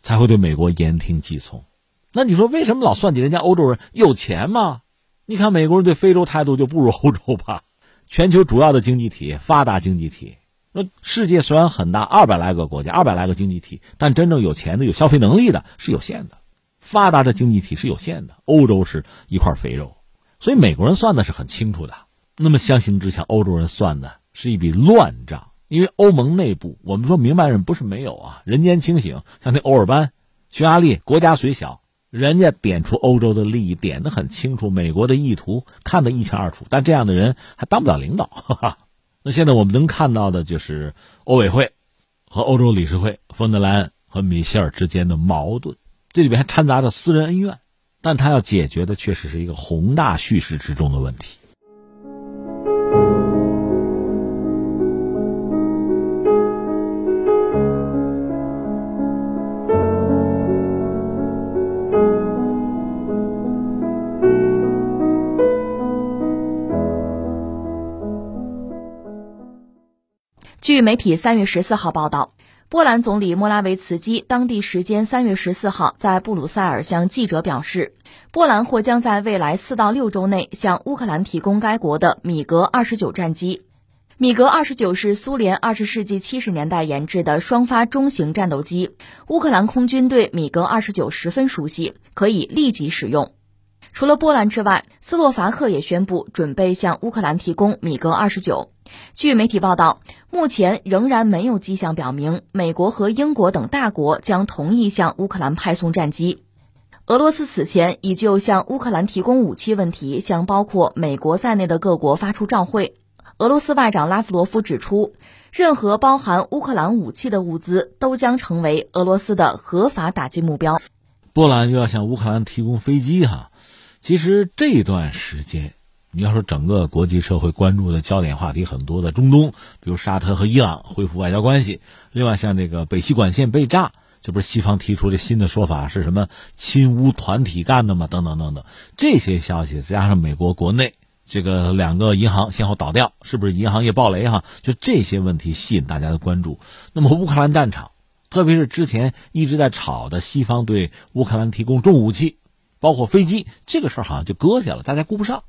才会对美国言听计从。那你说为什么老算计人家欧洲人有钱吗？你看美国人对非洲态度就不如欧洲吧？全球主要的经济体、发达经济体，那世界虽然很大，二百来个国家、二百来个经济体，但真正有钱的、有消费能力的是有限的，发达的经济体是有限的。欧洲是一块肥肉，所以美国人算的是很清楚的。那么相形之下，欧洲人算的是一笔乱账。因为欧盟内部，我们说明白人不是没有啊，人间清醒，像那欧尔班、匈牙利，国家虽小，人家点出欧洲的利益，点的很清楚，美国的意图看得一清二楚。但这样的人还当不了领导。哈哈。那现在我们能看到的就是欧委会和欧洲理事会，冯德莱恩和米歇尔之间的矛盾，这里边还掺杂着私人恩怨，但他要解决的确实是一个宏大叙事之中的问题。据媒体三月十四号报道，波兰总理莫拉维茨基当地时间三月十四号在布鲁塞尔向记者表示，波兰或将在未来四到六周内向乌克兰提供该国的米格二十九战机。米格二十九是苏联二十世纪七十年代研制的双发中型战斗机，乌克兰空军对米格二十九十分熟悉，可以立即使用。除了波兰之外，斯洛伐克也宣布准备向乌克兰提供米格二十九。据媒体报道，目前仍然没有迹象表明美国和英国等大国将同意向乌克兰派送战机。俄罗斯此前已就向乌克兰提供武器问题向包括美国在内的各国发出照会。俄罗斯外长拉夫罗夫指出，任何包含乌克兰武器的物资都将成为俄罗斯的合法打击目标。波兰又要向乌克兰提供飞机，哈。其实这段时间，你要说整个国际社会关注的焦点话题很多，在中东，比如沙特和伊朗恢复外交关系；另外像这个北溪管线被炸，这不是西方提出的新的说法是什么亲乌团体干的吗？等等等等，这些消息加上美国国内这个两个银行先后倒掉，是不是银行业暴雷哈？就这些问题吸引大家的关注。那么乌克兰战场，特别是之前一直在吵的西方对乌克兰提供重武器，包括飞机，这个事儿好像就搁下了，大家顾不上。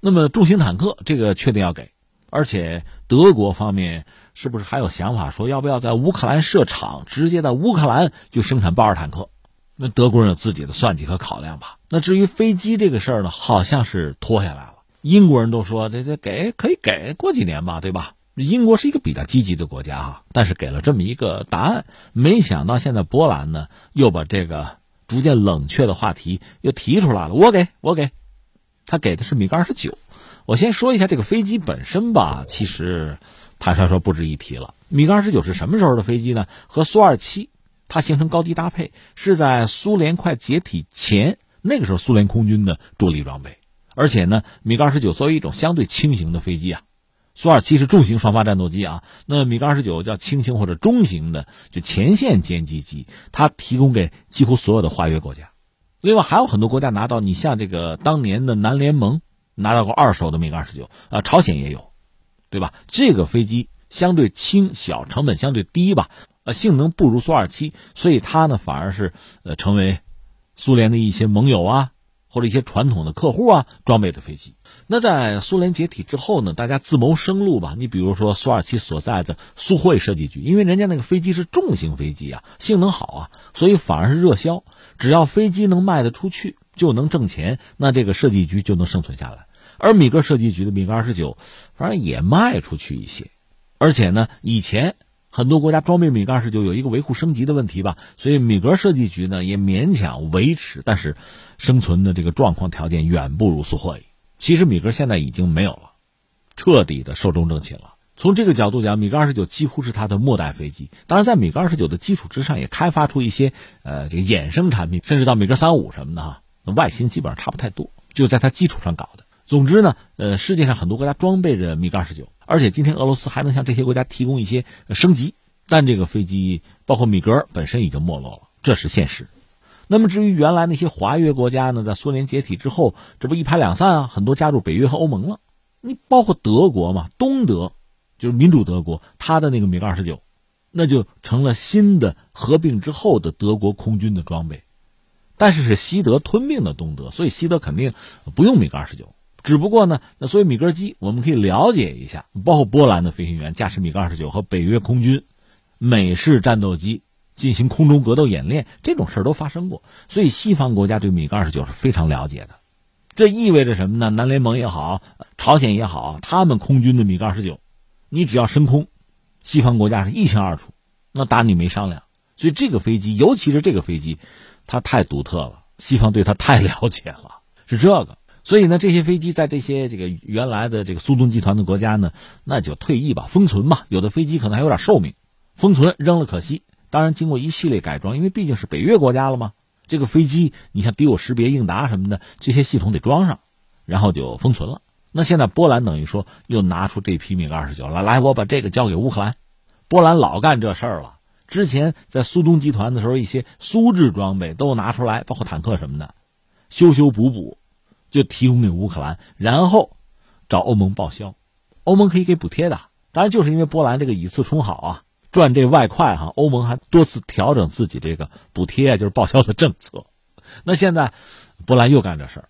那么重型坦克这个确定要给，而且德国方面是不是还有想法说要不要在乌克兰设厂，直接在乌克兰就生产豹二坦克？那德国人有自己的算计和考量吧。那至于飞机这个事儿呢，好像是拖下来了。英国人都说这这给可以给过几年吧，对吧？英国是一个比较积极的国家哈，但是给了这么一个答案，没想到现在波兰呢又把这个逐渐冷却的话题又提出来了。我给我给。他给的是米格二十九，我先说一下这个飞机本身吧。其实，坦率说不值一提了。米格二十九是什么时候的飞机呢？和苏二七它形成高低搭配，是在苏联快解体前，那个时候苏联空军的主力装备。而且呢，米格二十九作为一种相对轻型的飞机啊，苏二七是重型双发战斗机啊，那米格二十九叫轻型或者中型的，就前线歼击机，它提供给几乎所有的华约国家。另外还有很多国家拿到，你像这个当年的南联盟拿到过二手的米格二十九啊，朝鲜也有，对吧？这个飞机相对轻小，成本相对低吧，呃，性能不如苏二七，所以它呢反而是呃成为苏联的一些盟友啊，或者一些传统的客户啊装备的飞机。那在苏联解体之后呢，大家自谋生路吧。你比如说苏二七所在的苏霍设计局，因为人家那个飞机是重型飞机啊，性能好啊，所以反而是热销。只要飞机能卖得出去，就能挣钱，那这个设计局就能生存下来。而米格设计局的米格二十九，反正也卖出去一些。而且呢，以前很多国家装备米格二十九有一个维护升级的问题吧，所以米格设计局呢也勉强维持，但是生存的这个状况条件远不如苏霍伊。其实米格现在已经没有了，彻底的寿终正寝了。从这个角度讲，米格二十九几乎是它的末代飞机。当然，在米格二十九的基础之上，也开发出一些呃这个衍生产品，甚至到米格三五什么的哈，那外形基本上差不太多，就在它基础上搞的。总之呢，呃，世界上很多国家装备着米格二十九，而且今天俄罗斯还能向这些国家提供一些升级。但这个飞机，包括米格本身已经没落了，这是现实。那么至于原来那些华约国家呢，在苏联解体之后，这不一拍两散啊，很多加入北约和欧盟了。你包括德国嘛，东德。就是民主德国，他的那个米格二十九，那就成了新的合并之后的德国空军的装备，但是是西德吞并的东德，所以西德肯定不用米格二十九。只不过呢，那所以米格机我们可以了解一下，包括波兰的飞行员驾驶米格二十九和北约空军美式战斗机进行空中格斗演练，这种事儿都发生过，所以西方国家对米格二十九是非常了解的。这意味着什么呢？南联盟也好，朝鲜也好，他们空军的米格二十九。你只要升空，西方国家是一清二楚，那打你没商量。所以这个飞机，尤其是这个飞机，它太独特了，西方对它太 了解了，是这个。所以呢，这些飞机在这些这个原来的这个苏东集团的国家呢，那就退役吧，封存吧。有的飞机可能还有点寿命，封存扔了可惜。当然，经过一系列改装，因为毕竟是北约国家了嘛，这个飞机你像敌我识别、应答什么的这些系统得装上，然后就封存了。那现在波兰等于说又拿出这批米格二十九了，来，我把这个交给乌克兰。波兰老干这事儿了，之前在苏东集团的时候，一些苏制装备都拿出来，包括坦克什么的，修修补补，就提供给乌克兰，然后找欧盟报销，欧盟可以给补贴的。当然，就是因为波兰这个以次充好啊，赚这外快哈，欧盟还多次调整自己这个补贴，就是报销的政策。那现在波兰又干这事儿，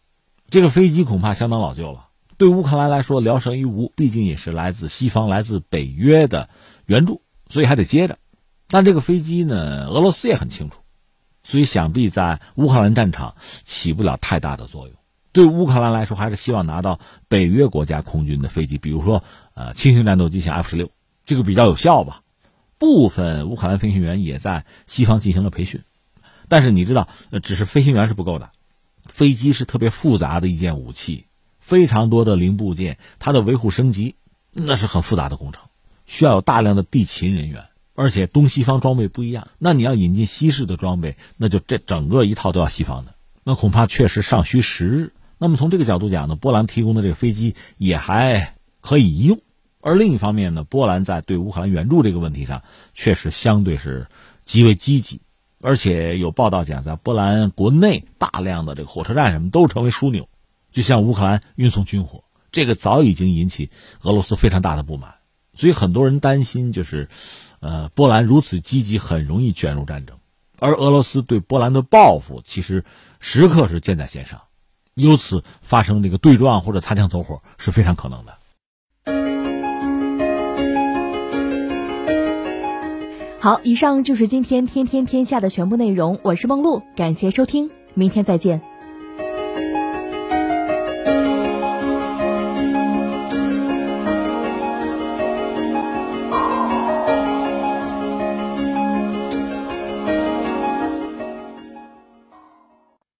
这个飞机恐怕相当老旧了。对乌克兰来说，聊胜于无，毕竟也是来自西方、来自北约的援助，所以还得接着。但这个飞机呢，俄罗斯也很清楚，所以想必在乌克兰战场起不了太大的作用。对乌克兰来说，还是希望拿到北约国家空军的飞机，比如说呃轻型战斗机，像 F 十六，这个比较有效吧。部分乌克兰飞行员也在西方进行了培训，但是你知道，只是飞行员是不够的，飞机是特别复杂的一件武器。非常多的零部件，它的维护升级那是很复杂的工程，需要有大量的地勤人员，而且东西方装备不一样。那你要引进西式的装备，那就这整个一套都要西方的，那恐怕确实尚需时日。那么从这个角度讲呢，波兰提供的这个飞机也还可以一用。而另一方面呢，波兰在对乌克兰援助这个问题上，确实相对是极为积极，而且有报道讲，在波兰国内大量的这个火车站什么都成为枢纽。就向乌克兰运送军火，这个早已经引起俄罗斯非常大的不满，所以很多人担心，就是，呃，波兰如此积极，很容易卷入战争，而俄罗斯对波兰的报复，其实时刻是箭在弦上，由此发生这个对撞或者擦枪走火是非常可能的。好，以上就是今天天天天下的全部内容，我是梦露，感谢收听，明天再见。